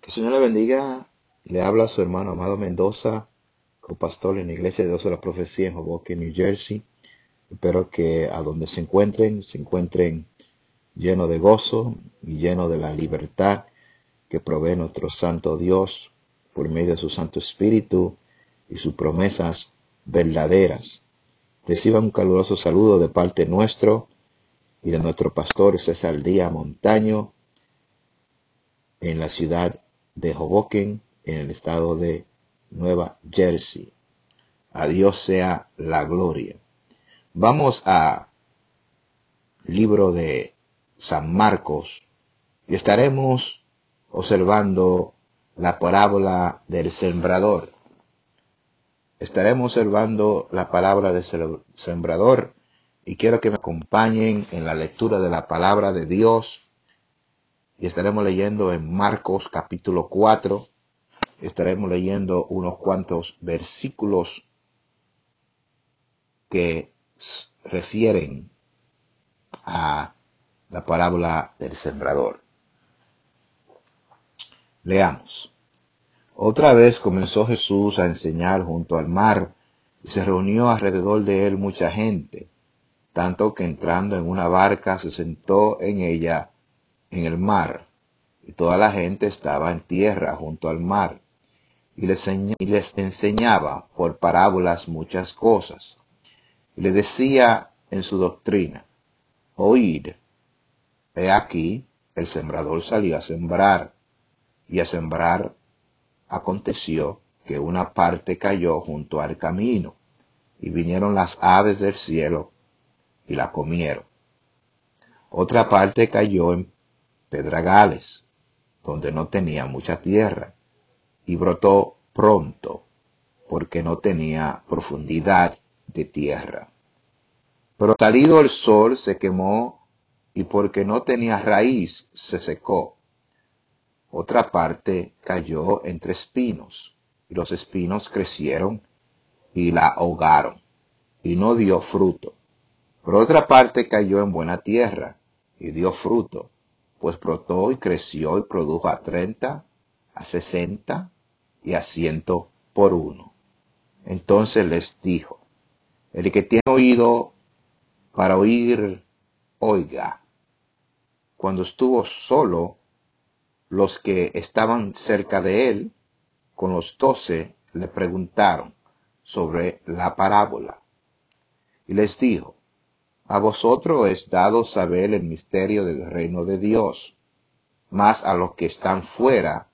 Que el Señor le bendiga. Le habla su hermano Amado Mendoza, copastor en la iglesia de Dios de la Profecía en Hoboken, New Jersey. Espero que a donde se encuentren, se encuentren llenos de gozo y llenos de la libertad que provee nuestro Santo Dios por medio de su Santo Espíritu y sus promesas verdaderas. Reciban un caluroso saludo de parte nuestro y de nuestro pastor César Díaz Montaño en la ciudad de Hoboken, en el estado de Nueva Jersey. A Dios sea la gloria. Vamos a libro de San Marcos y estaremos observando la parábola del sembrador. Estaremos observando la palabra del sembrador y quiero que me acompañen en la lectura de la palabra de Dios y estaremos leyendo en Marcos capítulo 4, estaremos leyendo unos cuantos versículos que refieren a la parábola del sembrador. Leamos. Otra vez comenzó Jesús a enseñar junto al mar y se reunió alrededor de él mucha gente, tanto que entrando en una barca se sentó en ella en el mar, y toda la gente estaba en tierra junto al mar, y les, enseñaba por parábolas muchas cosas. Y le decía en su doctrina, oíd, he aquí, el sembrador salió a sembrar, y a sembrar aconteció que una parte cayó junto al camino, y vinieron las aves del cielo y la comieron. Otra parte cayó en pedragales, donde no tenía mucha tierra, y brotó pronto, porque no tenía profundidad de tierra. Pero salido el sol se quemó, y porque no tenía raíz se secó. Otra parte cayó entre espinos, y los espinos crecieron y la ahogaron, y no dio fruto. Por otra parte cayó en buena tierra, y dio fruto, pues brotó y creció y produjo a treinta, a sesenta y a ciento por uno. Entonces les dijo, el que tiene oído para oír, oiga. Cuando estuvo solo, los que estaban cerca de él, con los doce, le preguntaron sobre la parábola. Y les dijo, a vosotros es dado saber el misterio del reino de Dios, mas a los que están fuera,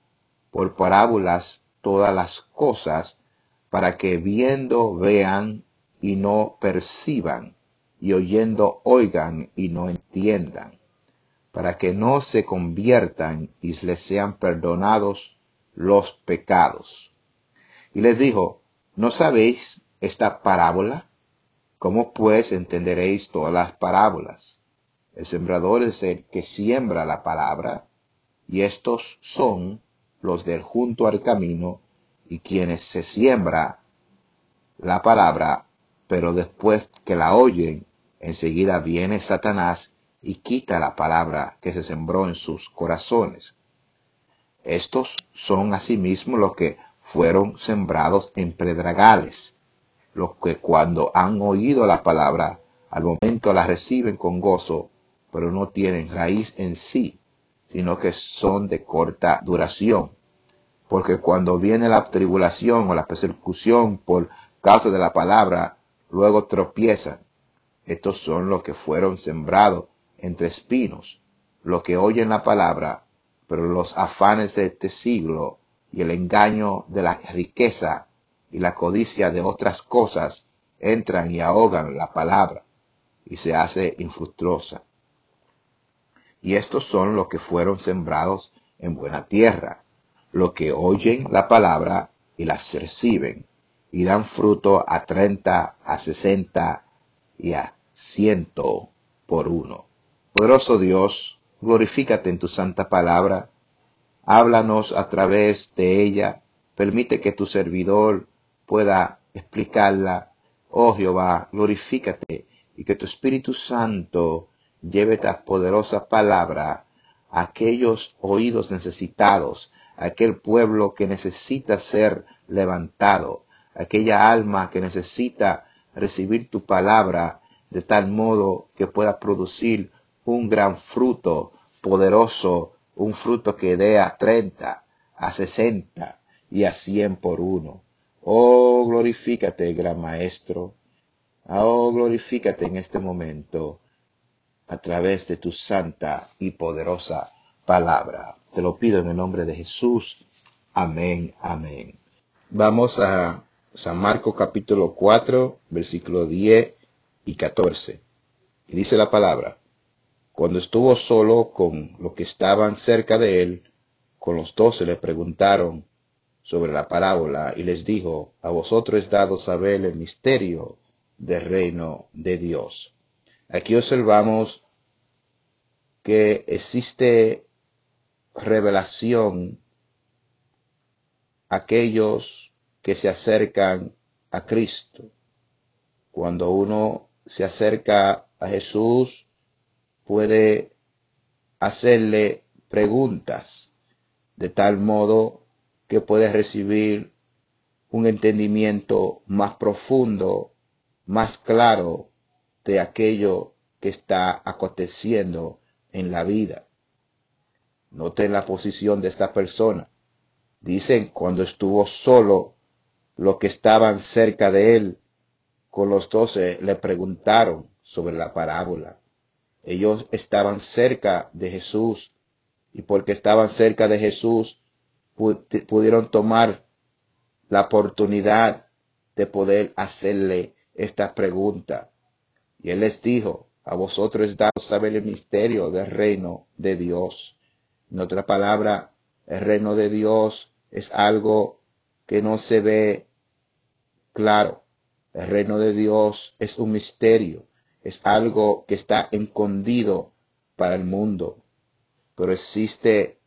por parábolas todas las cosas, para que viendo vean y no perciban, y oyendo oigan y no entiendan, para que no se conviertan y les sean perdonados los pecados. Y les dijo, ¿no sabéis esta parábola? ¿Cómo pues entenderéis todas las parábolas? El sembrador es el que siembra la palabra, y estos son los del junto al camino, y quienes se siembra la palabra, pero después que la oyen, enseguida viene Satanás y quita la palabra que se sembró en sus corazones. Estos son asimismo los que fueron sembrados en predragales los que cuando han oído la palabra, al momento la reciben con gozo, pero no tienen raíz en sí, sino que son de corta duración. Porque cuando viene la tribulación o la persecución por causa de la palabra, luego tropiezan. Estos son los que fueron sembrados entre espinos, los que oyen la palabra, pero los afanes de este siglo y el engaño de la riqueza y la codicia de otras cosas entran y ahogan la palabra y se hace infructuosa. Y estos son los que fueron sembrados en buena tierra, los que oyen la palabra y las reciben y dan fruto a treinta, a sesenta y a ciento por uno. Poderoso Dios, glorifícate en tu santa palabra, háblanos a través de ella, permite que tu servidor pueda explicarla. Oh Jehová, glorifícate y que tu Espíritu Santo lleve esta poderosa palabra a aquellos oídos necesitados, aquel pueblo que necesita ser levantado, aquella alma que necesita recibir tu palabra de tal modo que pueda producir un gran fruto poderoso, un fruto que dé a treinta, a sesenta y a cien por uno. Oh, glorifícate, gran maestro. Oh, glorifícate en este momento a través de tu santa y poderosa palabra. Te lo pido en el nombre de Jesús. Amén, amén. Vamos a San Marcos capítulo 4, versículo 10 y 14. Y dice la palabra, cuando estuvo solo con los que estaban cerca de él, con los doce le preguntaron sobre la parábola y les dijo, a vosotros dado saber el misterio del reino de Dios. Aquí observamos que existe revelación aquellos que se acercan a Cristo. Cuando uno se acerca a Jesús, puede hacerle preguntas de tal modo que puede recibir un entendimiento más profundo, más claro de aquello que está aconteciendo en la vida. Noten la posición de esta persona. Dicen cuando estuvo solo, los que estaban cerca de él, con los doce, le preguntaron sobre la parábola. Ellos estaban cerca de Jesús y porque estaban cerca de Jesús pudieron tomar la oportunidad de poder hacerle esta pregunta. Y él les dijo, a vosotros es dado saber el misterio del reino de Dios. En otra palabra, el reino de Dios es algo que no se ve claro. El reino de Dios es un misterio, es algo que está escondido para el mundo. Pero existe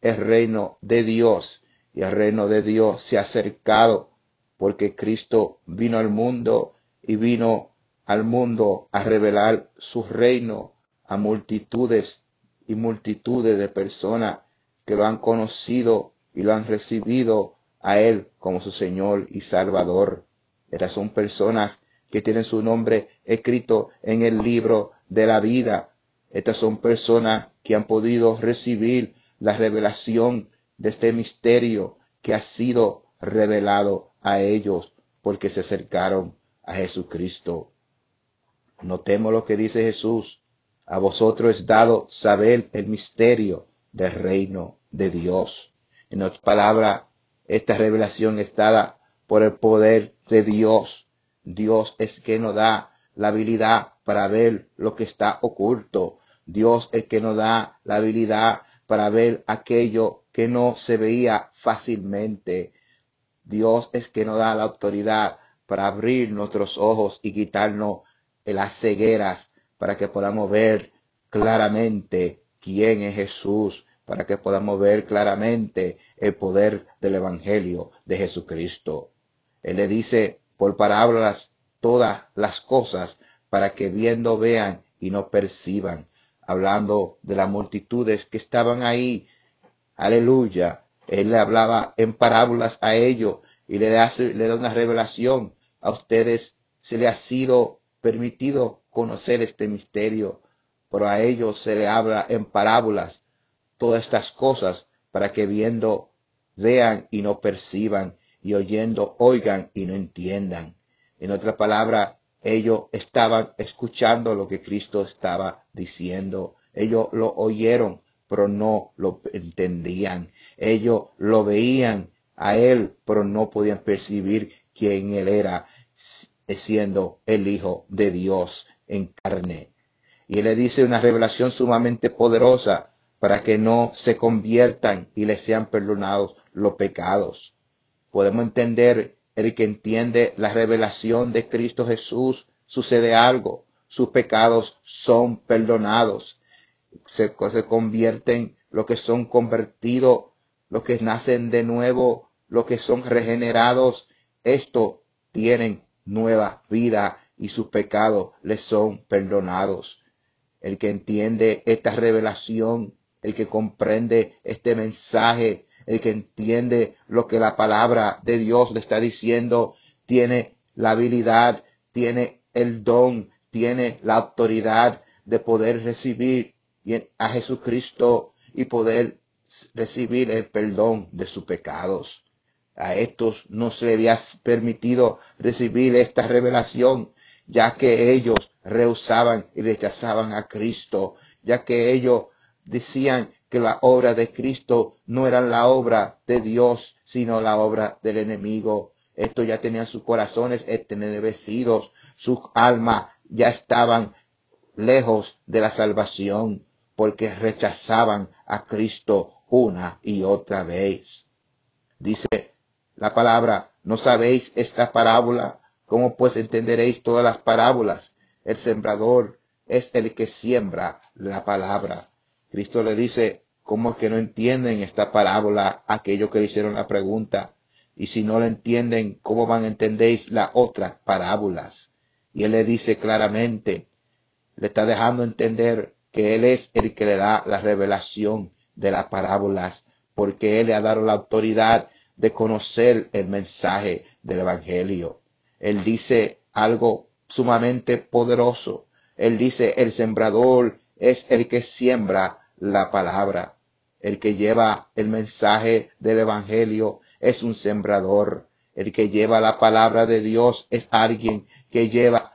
el reino de Dios y el reino de Dios se ha acercado porque Cristo vino al mundo y vino al mundo a revelar su reino a multitudes y multitudes de personas que lo han conocido y lo han recibido a Él como su Señor y Salvador. Estas son personas que tienen su nombre escrito en el libro de la vida. Estas son personas que han podido recibir la revelación de este misterio que ha sido revelado a ellos porque se acercaron a Jesucristo. Notemos lo que dice Jesús a vosotros es dado saber el misterio del reino de Dios. En otras palabras, esta revelación es dada por el poder de Dios. Dios es que nos da la habilidad para ver lo que está oculto. Dios es que nos da la habilidad para ver aquello que no se veía fácilmente. Dios es que nos da la autoridad para abrir nuestros ojos y quitarnos las cegueras para que podamos ver claramente quién es Jesús, para que podamos ver claramente el poder del Evangelio de Jesucristo. Él le dice por parábolas todas las cosas para que viendo vean y no perciban, hablando de las multitudes que estaban ahí. Aleluya. Él le hablaba en parábolas a ellos y le da, le da una revelación. A ustedes se le ha sido permitido conocer este misterio, pero a ellos se le habla en parábolas todas estas cosas para que viendo vean y no perciban y oyendo oigan y no entiendan. En otra palabra, ellos estaban escuchando lo que Cristo estaba diciendo. Ellos lo oyeron, pero no lo entendían. Ellos lo veían a Él, pero no podían percibir quién Él era, siendo el Hijo de Dios en carne. Y le dice una revelación sumamente poderosa para que no se conviertan y les sean perdonados los pecados. Podemos entender, el que entiende la revelación de Cristo Jesús, sucede algo, sus pecados son perdonados, se, se convierten los que son convertidos, los que nacen de nuevo, los que son regenerados, esto tienen nueva vida y sus pecados les son perdonados. El que entiende esta revelación, el que comprende este mensaje, el que entiende lo que la palabra de Dios le está diciendo, tiene la habilidad, tiene el don, tiene la autoridad de poder recibir a Jesucristo y poder recibir el perdón de sus pecados. A estos no se les había permitido recibir esta revelación, ya que ellos rehusaban y rechazaban a Cristo, ya que ellos decían que la obra de Cristo no era la obra de Dios, sino la obra del enemigo. Estos ya tenían sus corazones entenebecidos, sus almas ya estaban lejos de la salvación, porque rechazaban a Cristo una y otra vez. Dice la palabra, ¿no sabéis esta parábola? ¿Cómo pues entenderéis todas las parábolas? El sembrador es el que siembra la palabra. Cristo le dice, ¿cómo es que no entienden esta parábola aquellos que le hicieron la pregunta? Y si no la entienden, ¿cómo van a entender las otras parábolas? Y él le dice claramente, le está dejando entender que él es el que le da la revelación de las parábolas, porque él le ha dado la autoridad de conocer el mensaje del Evangelio. Él dice algo sumamente poderoso. Él dice, el sembrador es el que siembra la palabra. El que lleva el mensaje del Evangelio es un sembrador. El que lleva la palabra de Dios es alguien que lleva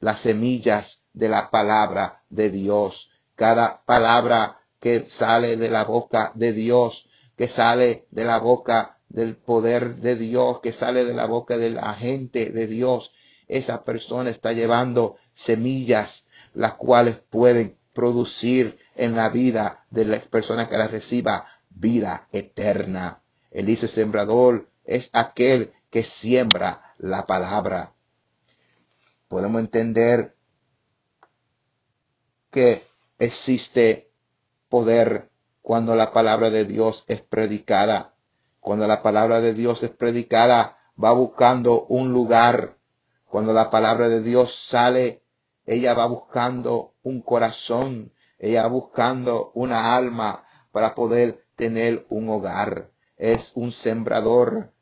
las semillas de la palabra de Dios. Cada palabra que sale de la boca de Dios, que sale de la boca del poder de Dios, que sale de la boca de la gente de Dios, esa persona está llevando semillas las cuales pueden producir en la vida de la persona que la reciba vida eterna. El dice sembrador es aquel que siembra la palabra. Podemos entender que existe poder cuando la palabra de Dios es predicada. Cuando la palabra de Dios es predicada, va buscando un lugar. Cuando la palabra de Dios sale ella va buscando un corazón, ella buscando una alma para poder tener un hogar. Es un sembrador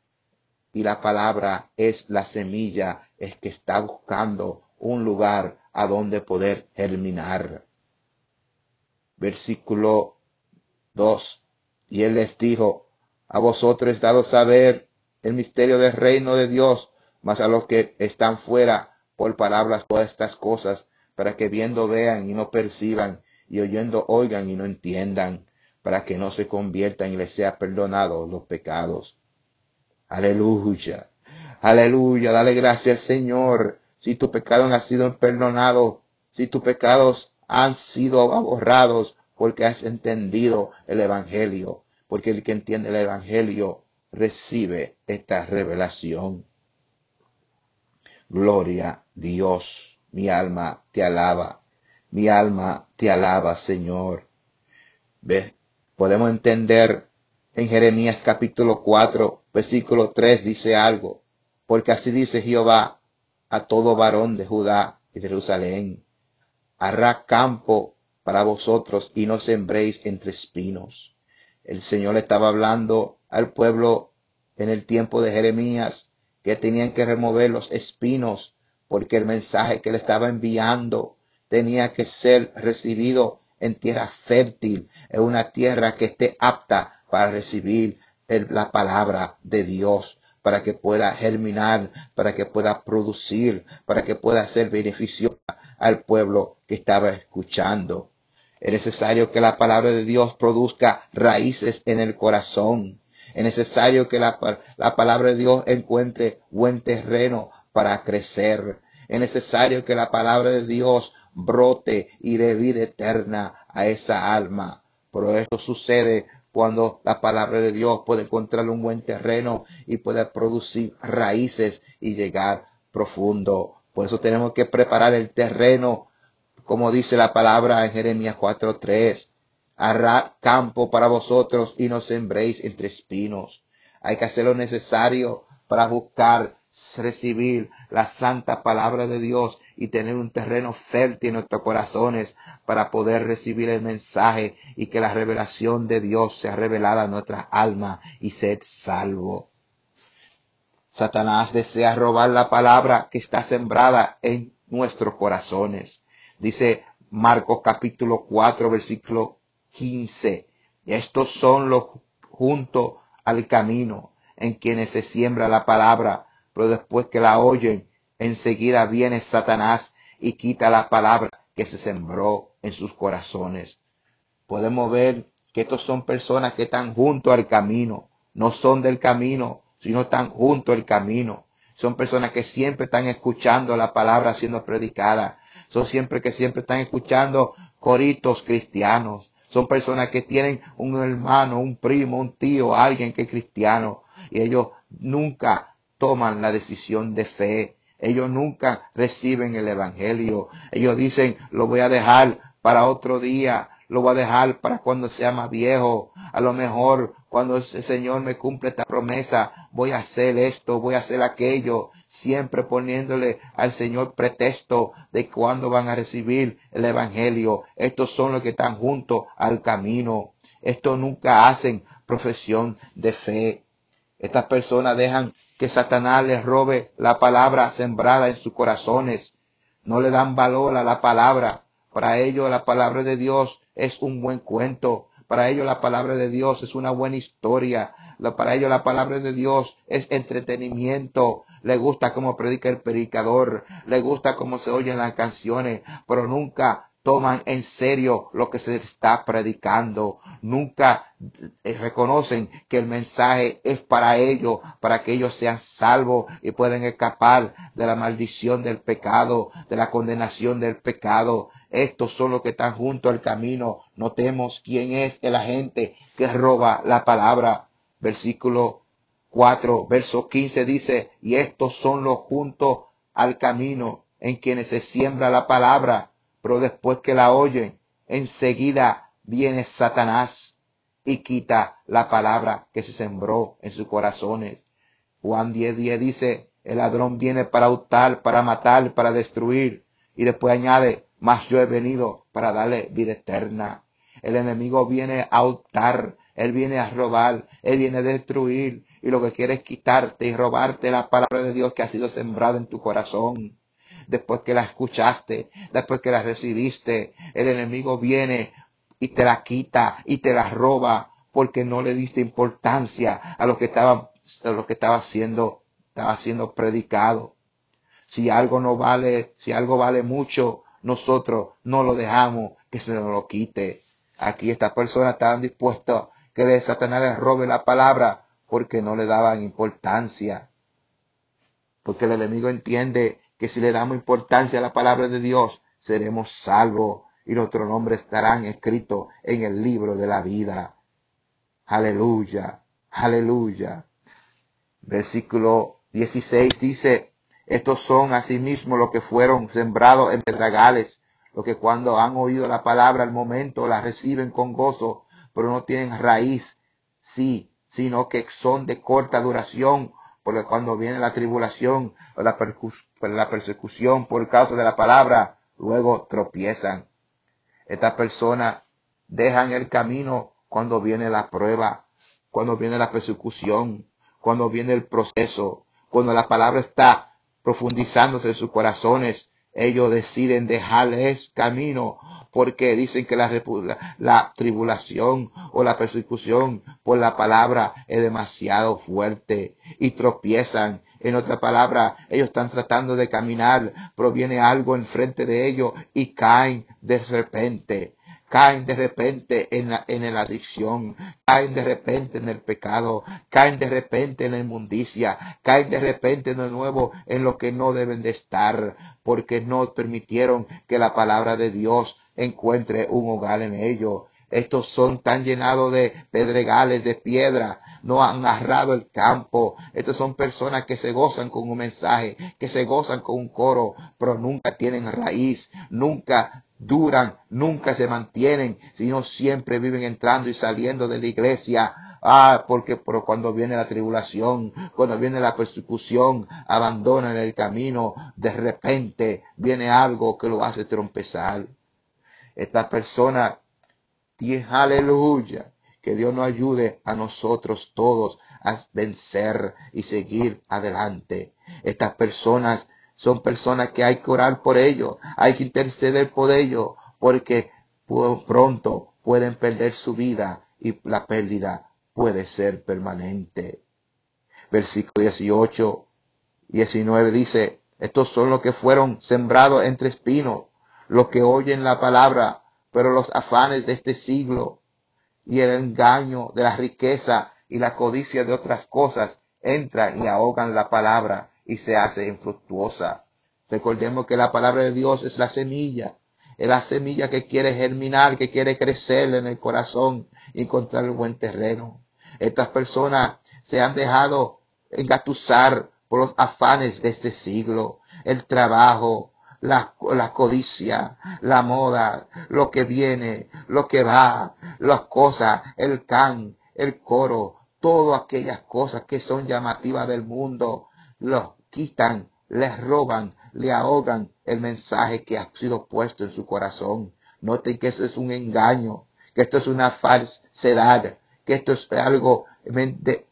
y la palabra es la semilla, es que está buscando un lugar a donde poder germinar. Versículo 2. Y él les dijo, a vosotros dado saber el misterio del reino de Dios, mas a los que están fuera por palabras todas estas cosas, para que viendo vean y no perciban, y oyendo oigan y no entiendan, para que no se conviertan y les sea perdonados los pecados. Aleluya, aleluya, dale gracias Señor, si tu pecado han sido perdonados, si tus pecados han sido borrados, porque has entendido el Evangelio, porque el que entiende el Evangelio recibe esta revelación. Gloria Dios, mi alma te alaba, mi alma te alaba, Señor. ¿Ves? Podemos entender en Jeremías capítulo 4, versículo 3 dice algo, porque así dice Jehová a todo varón de Judá y de Jerusalén, hará campo para vosotros y no sembréis entre espinos. El Señor estaba hablando al pueblo en el tiempo de Jeremías que tenían que remover los espinos porque el mensaje que le estaba enviando tenía que ser recibido en tierra fértil, en una tierra que esté apta para recibir la palabra de Dios, para que pueda germinar, para que pueda producir, para que pueda ser beneficiosa al pueblo que estaba escuchando. Es necesario que la palabra de Dios produzca raíces en el corazón. Es necesario que la, palabra de Dios encuentre buen terreno para crecer. Es necesario que la palabra de Dios brote y de vida eterna a esa alma. Pero esto sucede cuando la palabra de Dios puede encontrar un buen terreno y puede producir raíces y llegar profundo. Por eso tenemos que preparar el terreno, como dice la palabra en Jeremías 4.3 hará campo para vosotros y no sembréis entre espinos. Hay que hacer lo necesario para buscar recibir la santa palabra de Dios y tener un terreno fértil en nuestros corazones para poder recibir el mensaje y que la revelación de Dios sea revelada a nuestras almas y ser salvo. Satanás desea robar la palabra que está sembrada en nuestros corazones. Dice Marcos capítulo 4 versículo 15. Estos son los juntos al camino en quienes se siembra la palabra, pero después que la oyen, enseguida viene Satanás y quita la palabra que se sembró en sus corazones. Podemos ver que estos son personas que están junto al camino, no son del camino, sino están junto al camino. Son personas que siempre están escuchando la palabra siendo predicada. Son siempre que siempre están escuchando coritos cristianos. Son personas que tienen un hermano, un primo, un tío, alguien que es cristiano. Y ellos nunca toman la decisión de fe. Ellos nunca reciben el Evangelio. Ellos dicen, lo voy a dejar para otro día lo voy a dejar para cuando sea más viejo. A lo mejor cuando el Señor me cumple esta promesa, voy a hacer esto, voy a hacer aquello, siempre poniéndole al Señor pretexto de cuándo van a recibir el Evangelio. Estos son los que están juntos al camino. Estos nunca hacen profesión de fe. Estas personas dejan que Satanás les robe la palabra sembrada en sus corazones. No le dan valor a la palabra. Para ellos la palabra de Dios es un buen cuento. Para ellos la palabra de Dios es una buena historia. Para ellos la palabra de Dios es entretenimiento. Le gusta cómo predica el predicador. Le gusta cómo se oyen las canciones. Pero nunca toman en serio lo que se está predicando. Nunca eh, reconocen que el mensaje es para ellos, para que ellos sean salvos y puedan escapar de la maldición del pecado, de la condenación del pecado. Estos son los que están junto al camino. Notemos quién es el agente que roba la palabra. Versículo 4, verso 15 dice, y estos son los juntos al camino en quienes se siembra la palabra, pero después que la oyen, enseguida viene Satanás y quita la palabra que se sembró en sus corazones. Juan 10, 10 dice, el ladrón viene para hurtar, para matar, para destruir. Y después añade, mas yo he venido para darle vida eterna. El enemigo viene a hurtar, él viene a robar, él viene a destruir y lo que quiere es quitarte y robarte la palabra de Dios que ha sido sembrada en tu corazón. Después que la escuchaste, después que la recibiste, el enemigo viene y te la quita y te la roba porque no le diste importancia a lo que estaba, a lo que estaba siendo, estaba siendo predicado. Si algo no vale, si algo vale mucho, nosotros no lo dejamos que se nos lo quite. Aquí estas personas estaban dispuestas que Satanás les robe la palabra porque no le daban importancia. Porque el enemigo entiende que si le damos importancia a la palabra de Dios, seremos salvos y nuestros nombres estarán escritos en el libro de la vida. Aleluya, aleluya. Versículo 16 dice, estos son asimismo los que fueron sembrados en pedragales, los que cuando han oído la palabra al momento la reciben con gozo, pero no tienen raíz, sí, sino que son de corta duración, porque cuando viene la tribulación o la, la persecución por causa de la palabra, luego tropiezan. Estas personas dejan el camino cuando viene la prueba, cuando viene la persecución, cuando viene el proceso, cuando la palabra está profundizándose en sus corazones, ellos deciden dejarles camino porque dicen que la, la, tribulación o la persecución por la palabra es demasiado fuerte y tropiezan. En otra palabra, ellos están tratando de caminar, pero viene algo enfrente de ellos y caen de repente caen de repente en la, en la adicción, caen de repente en el pecado, caen de repente en la inmundicia, caen de repente de nuevo en lo que no deben de estar, porque no permitieron que la palabra de Dios encuentre un hogar en ellos. Estos son tan llenados de pedregales, de piedra, no han narrado el campo. Estos son personas que se gozan con un mensaje, que se gozan con un coro, pero nunca tienen raíz, nunca duran, nunca se mantienen, sino siempre viven entrando y saliendo de la iglesia Ah, porque pero cuando viene la tribulación, cuando viene la persecución, abandonan el camino, de repente viene algo que lo hace trompezar. Esta persona, aleluya, que Dios nos ayude a nosotros todos a vencer y seguir adelante. Estas personas son personas que hay que orar por ellos, hay que interceder por ellos, porque pronto pueden perder su vida y la pérdida puede ser permanente. Versículo 18 y 19 dice, estos son los que fueron sembrados entre espinos, los que oyen la palabra, pero los afanes de este siglo y el engaño de la riqueza y la codicia de otras cosas entran y ahogan la palabra y se hace infructuosa. Recordemos que la palabra de Dios es la semilla, es la semilla que quiere germinar, que quiere crecer en el corazón y encontrar el buen terreno. Estas personas se han dejado engatusar por los afanes de este siglo, el trabajo, la, codicia, la moda, lo que viene, lo que va, las cosas, el can, el coro, todas aquellas cosas que son llamativas del mundo, los quitan, les roban, le ahogan el mensaje que ha sido puesto en su corazón. Noten que eso es un engaño, que esto es una falsedad, que esto es algo,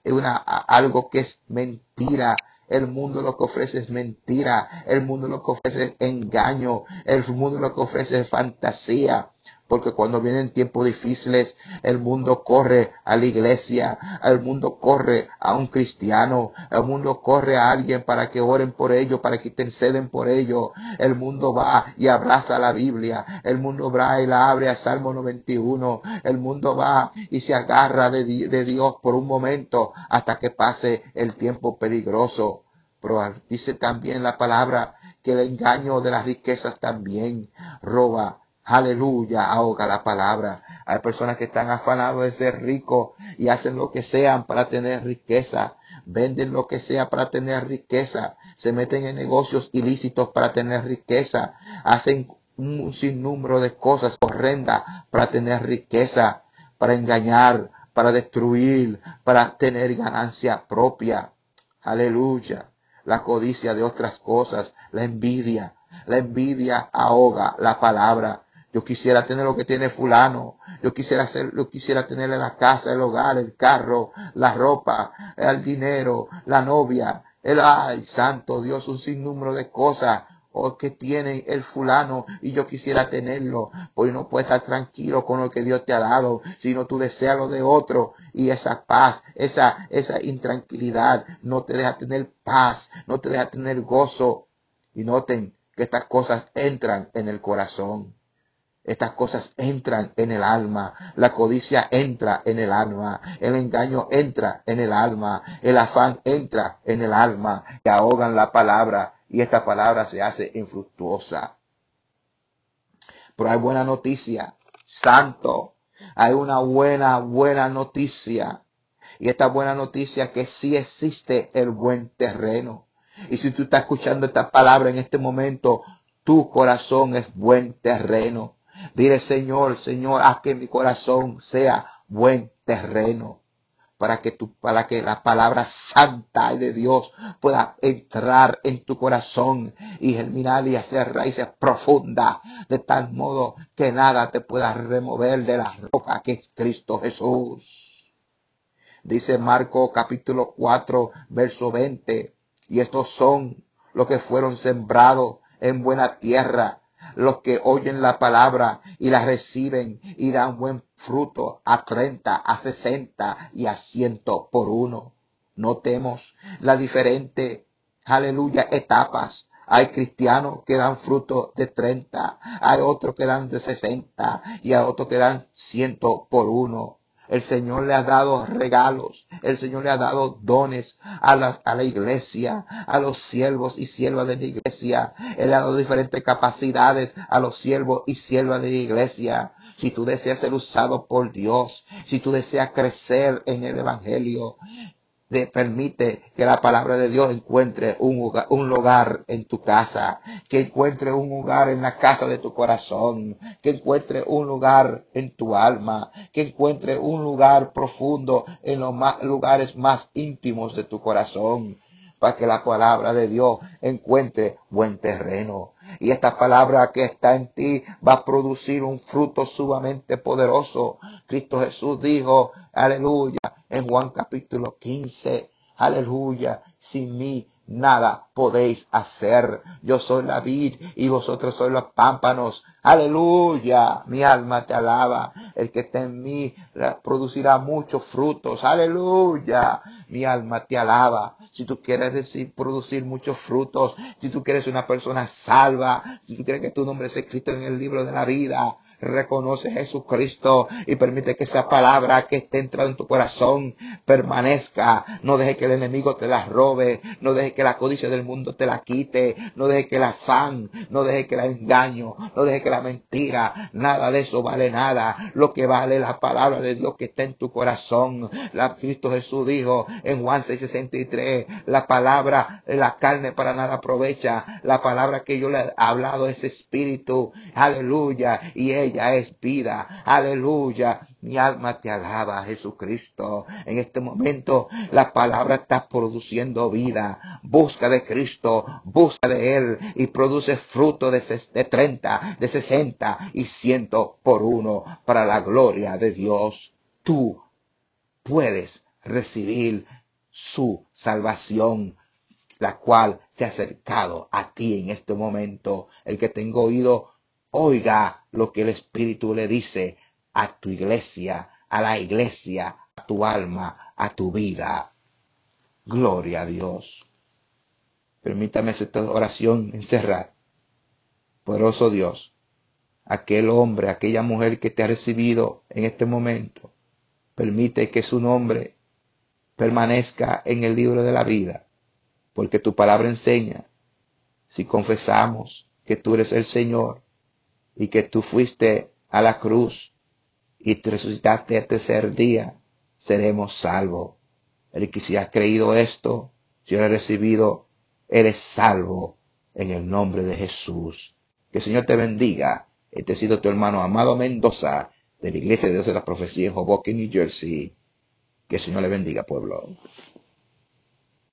una, algo que es mentira. El mundo lo que ofrece es mentira. El mundo lo que ofrece es engaño. El mundo lo que ofrece es fantasía porque cuando vienen tiempos difíciles, el mundo corre a la iglesia, el mundo corre a un cristiano, el mundo corre a alguien para que oren por ello, para que interceden por ello. El mundo va y abraza la Biblia, el mundo va y la abre a Salmo 91, el mundo va y se agarra de, de Dios por un momento hasta que pase el tiempo peligroso. Pero dice también la palabra que el engaño de las riquezas también roba Aleluya, ahoga la palabra. Hay personas que están afanados de ser ricos y hacen lo que sean para tener riqueza. Venden lo que sea para tener riqueza. Se meten en negocios ilícitos para tener riqueza. Hacen un sinnúmero de cosas horrendas para tener riqueza, para engañar, para destruir, para tener ganancia propia. Aleluya. La codicia de otras cosas, la envidia. La envidia ahoga la palabra. Yo quisiera tener lo que tiene fulano. Yo quisiera hacer, yo quisiera tener la casa, el hogar, el carro, la ropa, el dinero, la novia. El ay, santo Dios, un sinnúmero de cosas o que tiene el fulano y yo quisiera tenerlo, pues no puedes estar tranquilo con lo que Dios te ha dado, sino tú deseas lo de otro y esa paz, esa, esa intranquilidad no te deja tener paz, no te deja tener gozo. Y noten que estas cosas entran en el corazón. Estas cosas entran en el alma, la codicia entra en el alma, el engaño entra en el alma, el afán entra en el alma, que ahogan la palabra y esta palabra se hace infructuosa. Pero hay buena noticia, santo, hay una buena, buena noticia. Y esta buena noticia que sí existe el buen terreno. Y si tú estás escuchando esta palabra en este momento, tu corazón es buen terreno. Dile, Señor, Señor, haz que mi corazón sea buen terreno para que tu, para que la palabra santa de Dios pueda entrar en tu corazón y germinar y hacer raíces profundas de tal modo que nada te pueda remover de la roca que es Cristo Jesús. Dice Marco capítulo 4 verso 20 y estos son los que fueron sembrados en buena tierra los que oyen la palabra y la reciben y dan buen fruto a treinta, a sesenta y a ciento por uno. Notemos la diferente, aleluya, etapas. Hay cristianos que dan fruto de treinta, hay otros que dan de sesenta y hay otros que dan ciento por uno. El Señor le ha dado regalos, el Señor le ha dado dones a la, a la iglesia, a los siervos y siervas de la iglesia. Él le ha dado diferentes capacidades a los siervos y siervas de la iglesia. Si tú deseas ser usado por Dios, si tú deseas crecer en el Evangelio, te permite que la palabra de Dios encuentre un lugar, un lugar, en tu casa, que encuentre un lugar en la casa de tu corazón, que encuentre un lugar en tu alma, que encuentre un lugar profundo en los lugares más íntimos de tu corazón para que la palabra de Dios encuentre buen terreno. Y esta palabra que está en ti va a producir un fruto sumamente poderoso. Cristo Jesús dijo, aleluya, en Juan capítulo 15, aleluya, sin mí nada podéis hacer. Yo soy la vid y vosotros sois los pámpanos. Aleluya, mi alma te alaba. El que está en mí producirá muchos frutos. Aleluya, mi alma te alaba. Si tú quieres decir, producir muchos frutos, si tú quieres una persona salva, si tú quieres que tu nombre sea escrito en el libro de la vida, reconoce a Jesucristo y permite que esa palabra que esté entrando en tu corazón permanezca. No deje que el enemigo te la robe, no deje que la codicia del mundo te la quite, no deje que el afán, no deje que el engaño, no deje que la mentira, nada de eso vale nada. Lo que vale la palabra de Dios que está en tu corazón. La Cristo Jesús dijo en Juan 6:63, la palabra, la carne para nada aprovecha. La palabra que yo le he hablado es espíritu. Aleluya. Y es vida. Aleluya. Mi alma te alaba, Jesucristo. En este momento la palabra está produciendo vida. Busca de Cristo, busca de Él y produce fruto de, de 30, de 60 y 100 por uno para la gloria de Dios. Tú puedes recibir su salvación, la cual se ha acercado a ti en este momento. El que tengo oído, oiga lo que el Espíritu le dice a tu iglesia, a la iglesia, a tu alma, a tu vida. Gloria a Dios. Permítame esta oración encerrar. Poderoso Dios, aquel hombre, aquella mujer que te ha recibido en este momento, permite que su nombre permanezca en el libro de la vida, porque tu palabra enseña, si confesamos que tú eres el Señor y que tú fuiste a la cruz y te resucitaste el tercer día, seremos salvos. El que si has creído esto, si lo has recibido, eres salvo en el nombre de Jesús. Que el Señor te bendiga. Este ha sido tu hermano Amado Mendoza de la Iglesia de Dios de la Profecía en Hoboken, New Jersey. Que el Señor le bendiga, pueblo.